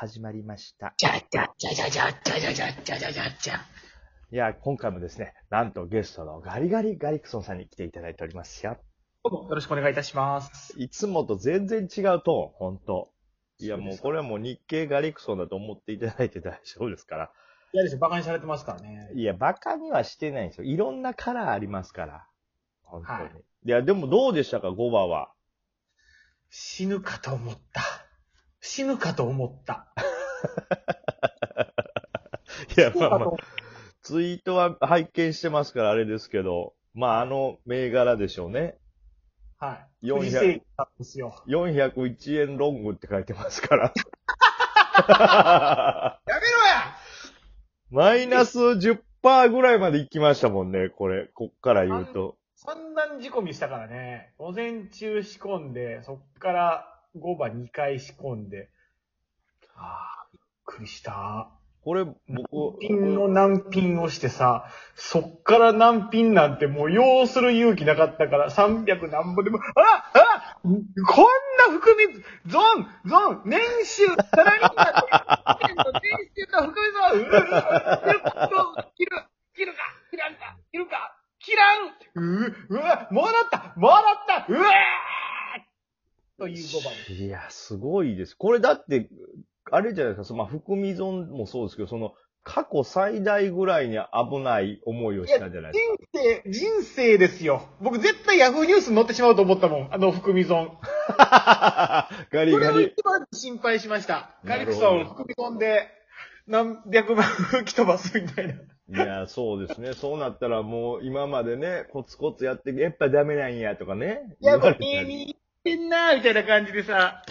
始まりました。じゃじゃじゃじゃじゃじゃじゃじゃじゃじゃじゃじゃ。いや、今回もですね、なんとゲストのガリガリガリクソンさんに来ていただいておりますよ。どうもよろしくお願いいたします。いつもと全然違うトーン、ほんと。いや、もうこれはもう日系ガリクソンだと思っていただいて大丈夫ですから。いやですよ、バカにされてますからね。いや、バカにはしてないんですよ。いろんなカラーありますから。本当に。はいい、や、でもどうでしたか、5番は。死ぬかと思った。死ぬかと思った。いや、まあまあツイートは拝見してますからあれですけど、まああの銘柄でしょうね。はい。400藤井さんですよ。401円ロングって書いてますから。やめろやマイナス10%ぐらいまで行きましたもんね、これ。こっから言うと。散々仕込みしたからね。午前中仕込んで、そっから5番2回仕込んで。ああ、びっくりした。これ、僕、ピンの難品をしてさ、そっから難品なんてもう要する勇気なかったから、300何本でも、ああこんな含み、ゾンゾン年収、サラリーマンの年収の含みゾンうううう切る切るか切らんか切るか切らんううわもらったもらったうわーという5番です。いや、すごいです。これだって、あれじゃないですか、そのまあ、含み損もそうですけど、その、過去最大ぐらいに危ない思いをしたんじゃないですか。人生、人生ですよ。僕絶対ヤフーニュースに載ってしまうと思ったもん。あの含み損。ガリガリ。を一番心配しました。ガリクソン含み損で何百万吹き飛ばすみたいな。いや、そうですね。そうなったらもう今までね、コツコツやって、やっぱダメなんやとかね。いや、てんなーみたいな感じでさ、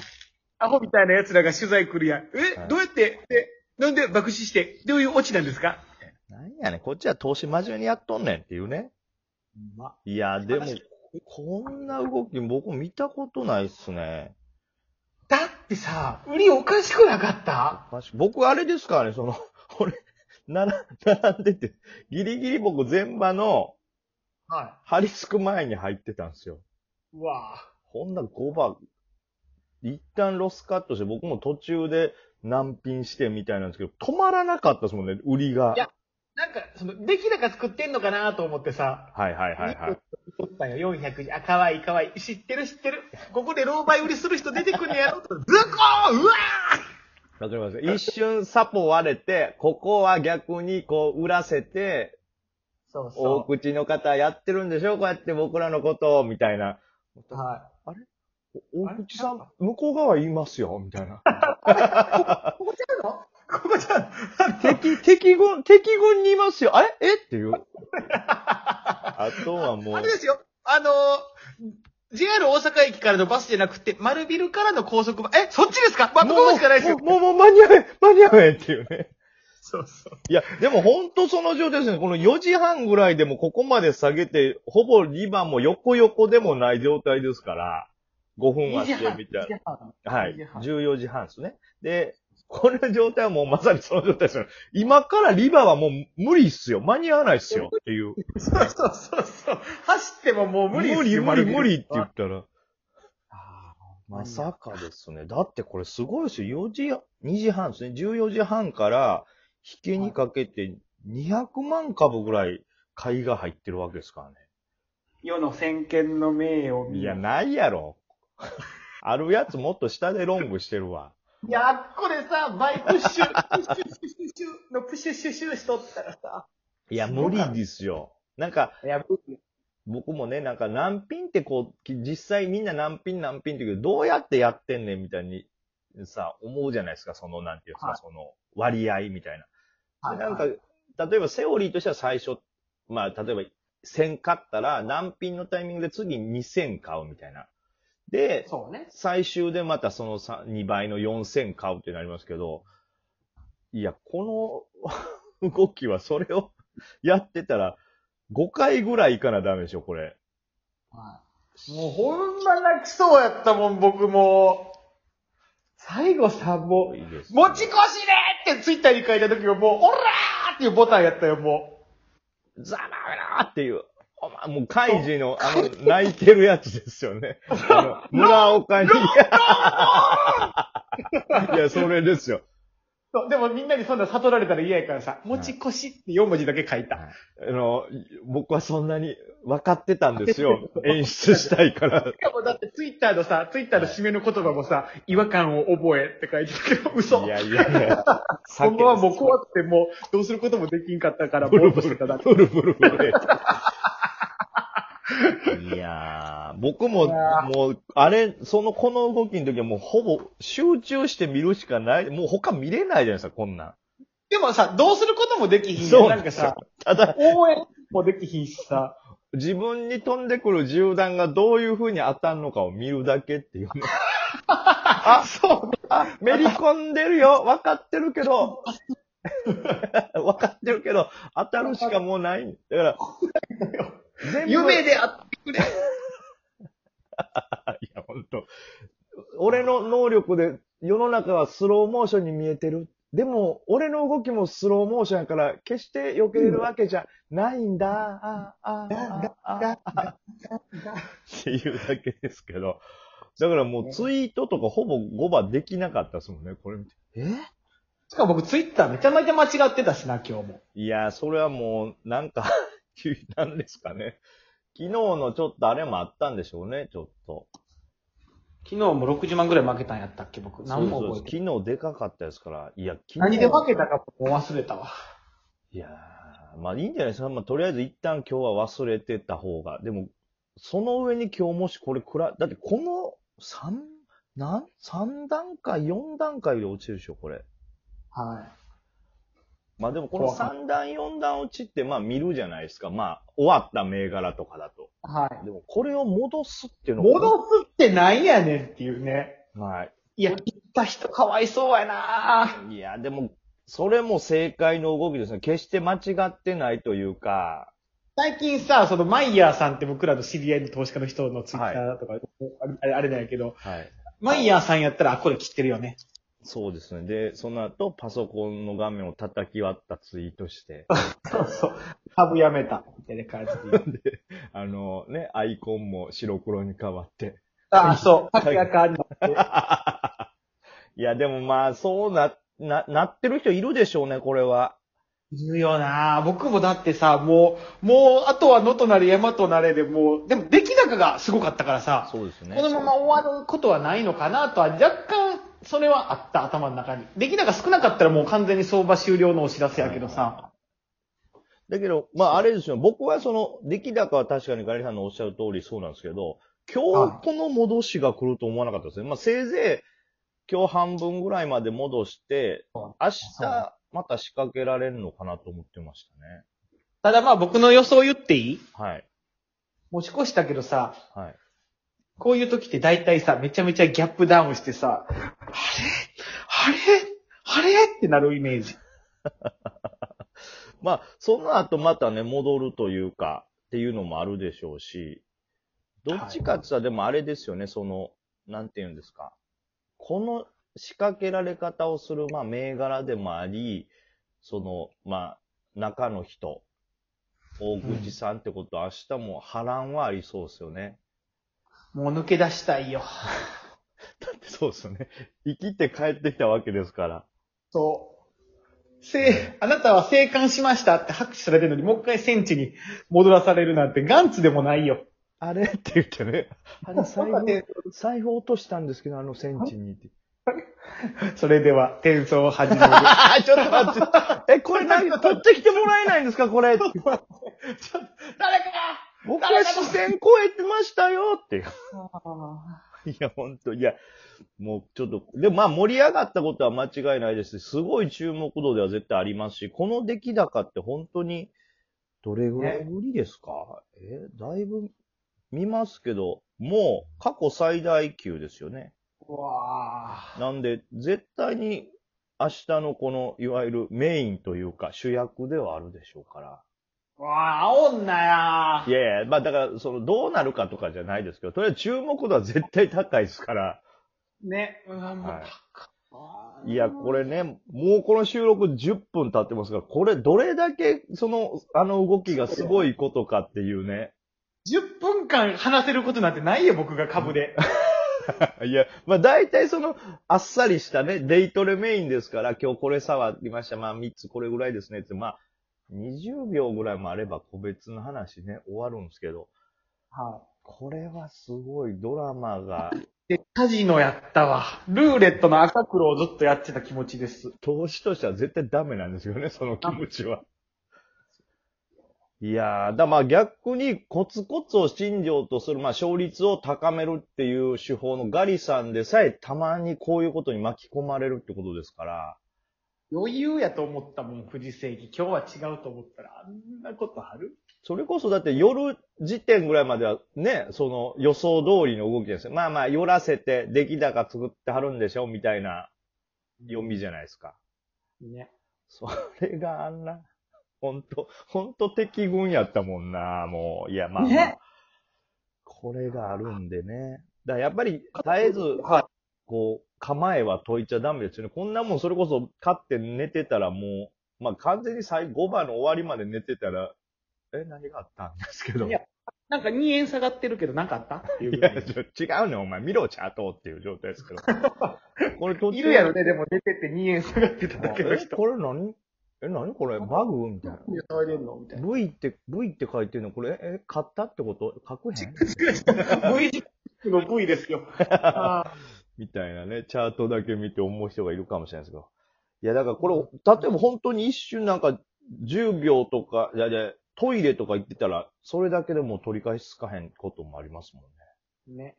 アホみたいな奴らが取材来るやん。え、はいどうやって、え、なんで爆死して、どういうオチなんですか？なんやねん、こっちは投資真面目にやっとんねんっていうね。ま、いや、でも、こんな動き僕見たことないっすね。だってさ、売りおかしくなかった？僕あれですからね、その、俺、並んでて、ギリギリ僕全場の、は張り付く前に入ってたんですよ。い。うわぁ。ほんなら5番、一旦ロスカットして、僕も途中で難品してみたいなんですけど、止まらなかったですもんね、売りが。いやなんか、その、出来高作ってんのかなと思ってさ、はいはいはいはい。取ったよ、400あ、かわいいかわいい。知ってる知ってる。ここで狼狽売りする人出てくんねやろと。ズコーうわわかります一瞬サポ割れて、ここは逆にこう、売らせて、ーそう大そ口の方やってるんでしょこうやって僕らのことを、みたいな。う。はお大口さん、向こう側言いますよ、みたいな。い。ここちゃうの？ここちゃうの？敵、敵軍、敵軍にいますよ。あれ？え？っていう。あとはもうあれ、ですよ。あのー、JR 大阪駅からのバスじゃなくて、丸ビルからの高速バス。え、そっちですか？バットバスしかないですよ。もう、もう、もう間に合え、間に合えっていうね。そうそう。いや、でも本当その状態ですね。この4時半ぐらいでもここまで下げて、ほぼ2番も横横でもない状態ですから、5分はしてみたいな。はい。14時半ですね。で、この状態はもうまさにその状態ですよ。今からリバーはもう無理っすよ。間に合わないっすよ。っていう。そうそうそうそう。走ってももう無理無理、無理、無理って言う。ったら。あまさかですね。だってこれすごいですよ。4時、2時半ですね。14時半から引けにかけて200万株ぐらい買いが入ってるわけですからね。世の先見の明を見いや、ないやろ。あるやつもっと下でロングしてるわ。いや、これさ、バイプッシュ、プッシュシュシュシュのプッシュシュシュしとったらさ。いや、無理ですよ。なんか、いや、僕もね、なんか難品ってこう、実際みんな難品難品って言うけど、どうやってやってんねんみたいにさ、思うじゃないですか、その、なんていうんですか、はいその割合みたいな。はいでなんか、例えばセオリーとしては最初、まあ、例えば1000買ったら難品のタイミングで次2000買うみたいな。で、そうね。最終でまたその2倍の4000買うってなりますけど、いや、この 動きはそれを やってたら5回ぐらいいかなダメでしょ、これ。もうほんま泣きそうやったもん、僕もう。最後さ、もう、いいです、持ち越しでってツイッターに書いた時はもう、オラーっていうボタンやったよ、もざまめなっていう。お前、もう、カイジの、あの、泣いてるやつですよね。あの、村岡に。いや、それですよ。そうでもみんなにそんな悟られたら嫌やからさ、持ち越しって4文字だけ書いた。あの、僕はそんなに分かってたんですよ。演出したいから。しかもだってツイッターのさ、ツイッターの締めの言葉もさ、違和感を覚えって書いてたけど、嘘。いやいやいや。今後はもう怖くてもう、どうすることもできんかったから、ぼーっとしてただけ。ブルブルブル。いやー、僕も、もう、あれ、その、この動きの時はもうほぼ集中して見るしかない。もう他見れないじゃないですか、こんなん。でもさ、どうすることもできひんやん。そうなんかさよ、。ただ、応援もできひんしさ。自分に飛んでくる銃弾がどういう風に当たんのかを見るだけっていうね。あ、そう。あ、めり込んでるよ。分かってるけど。分かってるけど、当たるしかもうない。だから、全部夢であってくれ。いや、本当俺の能力で世の中はスローモーションに見えてる。でも、俺の動きもスローモーションやから、決して避けれるわけじゃないんだ。っていうだけですけど。だからもうツイートとかほぼ5番できなかったですもんね、これ見て。え？しかも僕ツイッターめちゃめちゃ間違ってたしな、今日も。いや、それはもう、なんか、なんですかね。昨日のちょっとあれもあったんでしょうね、ちょっと。昨日も60万ぐらい負けたんやったっけ、僕。何も覚えて昨日でかかったですから。いや、昨日何で負けたかもう忘れたわ。いやー、まあいいんじゃないですか。まあとりあえず一旦今日は忘れてた方が。でも、その上に今日もしこれくら、だってこの三、なん、三段階、四段階で落ちるでしょ、これ。はまあでもこの怖かっ三段、四段落ちってまあ見るじゃないですか。まあ終わった銘柄とかだと。い。はい。でもこれを戻すっていうの戻すってなんやねんっていうね。はい。いや、行った人かわいそうやないや、でも、それも正解の動きですね。決して間違ってないというか、最近さ、そのマイヤーさんって僕らの知り合いの投資家の人のツイッターとか、あれあれなんやけど、はい。マイヤーさんやったら、あ、これ切ってるよね。そうですね。で、その後、パソコンの画面を叩き割ったツイートして、そうそう。株やめた。みたいな感じで。で、あのね、アイコンも白黒に変わって。あ、そう。竹やかになって。いや、でもまあ、そうな、な、なってる人いるでしょうね、これは。いるよな僕もだってさ、もう、もう、あとは野となれ山となれでもう、でも出来高がすごかったからさ、そうですね。このまま終わることはないのかなとは若干、それはあった、頭の中に。出来高少なかったらもう完全に相場終了のお知らせやけどさ。だけど、まああれですよ。僕はその、出来高は確かにガリさんのおっしゃる通りそうなんですけど、今はい日この戻しが来ると思わなかったですね。まあせいぜい今日半分ぐらいまで戻して、明日また仕掛けられるのかなと思ってましたね。ただまあ僕の予想言っていい？はい。持ち越したけどさ、はい。こういう時って大体さ、めちゃめちゃギャップダウンしてさ、あれ？あれ？あれ？ってなるイメージ。まあ、その後またね、戻るというか、っていうのもあるでしょうし、どっちかって言ったらでもあれですよね、その、なんて言うんですか。この仕掛けられ方をする、まあ、銘柄でもあり、その、まあ、中の人、大口さんってことは明日も波乱はありそうですよね。もう抜け出したいよ。だってそうですよね。生きて帰ってきたわけですから。そう。せあなたは生還しましたって拍手されてるのに、もう一回戦地に戻らされるなんてガンツでもないよ。あれ？って言ってね。あれ、財布、財布落としたんですけど、あの戦地にって。それでは、転送を始める。あ、ちょっと待って。え、これ何？取ってきてもらえないんですかこれ？誰か僕は視線超えてましたよって。いや、ほんと、いや、もうちょっと、でもまあ盛り上がったことは間違いないですし、すごい注目度では絶対ありますし、この出来高って本当に、どれぐらいぶりですか、え、だいぶ見ますけど、もう過去最大級ですよね。うわぁ。なんで、絶対に明日のこの、いわゆるメインというか主役ではあるでしょうから。うわぁ、煽んなやいやいや、まあだから、その、どうなるかとかじゃないですけど、とりあえず注目度は絶対高いですから。ね。うわ、もう、はい高いいや、これね、もうこの収録10分経ってますが、これどれだけ、その、あの動きがすごいことかっていうね。10分間話せることなんてないよ、僕が株で。いや、まあ大体その、あっさりしたね、デイトレメインですから、今日これ触りました、まあ3つこれぐらいですねって、まあ、20秒ぐらいもあれば個別の話ね、終わるんですけど、はこれはすごいドラマが、い。で、カジノやったわ。ルーレットの赤黒をずっとやってた気持ちです。投資としては絶対ダメなんですよね、その気持ちは。いやー、だまあ逆にコツコツを信条とする、まあ勝率を高めるっていう手法のガリさんでさえたまにこういうことに巻き込まれるってことですから、余裕やと思ったもん、藤世紀。今日は違うと思ったら、あんなことある？それこそだって夜時点ぐらいまではね、その予想通りの動きですよ。まあまあ寄らせて出来高作ってはるんでしょみたいな読みじゃないですか。ね。それがあんな、ほんと、ほんと敵軍やったもんな、もう。いや、まあ、まあねこれがあるんでね。だやっぱり、絶えず、はい。こう、構えは解いちゃダメですよね。こんなもんそれこそ勝って寝てたらもう、まあ完全に最後5番の終わりまで寝てたら、え、何があったんですけど。いやなんか2円下がってるけど、なんかあった？っていういや、違うねんお前。見ろ、チャートっていう状態ですけど。これ途中いるやろね、でも出てって2円下がってただけのえ、人。これ何？え、何これ？バグ？みたいな。V って、V って書いてるの？これ、え、買ったってこと？書くへん？V 字の V ですよ。あみたいなね、チャートだけ見て思う人がいるかもしれないですけど。いや、だからこれ、例えば本当に一瞬なんか10秒とか、いやいや、トイレとか行ってたら、それだけでもう取り返しつかへんこともありますもんね。ーね。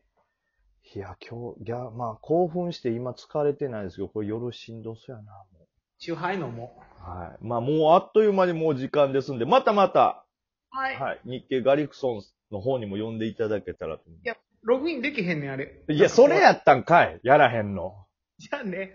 いや、今日、いや、まあ興奮して今疲れてないですけど、これ夜しんどそうやな、もチューハイのも。う。はい。まあもうあっという間にもう時間ですんで、またまた、ははい、日経ガリクソンの方にも呼んでいただけたらと思いますログインできへんねん、あれ。いや、それやったんかいやらへんの。じゃあね。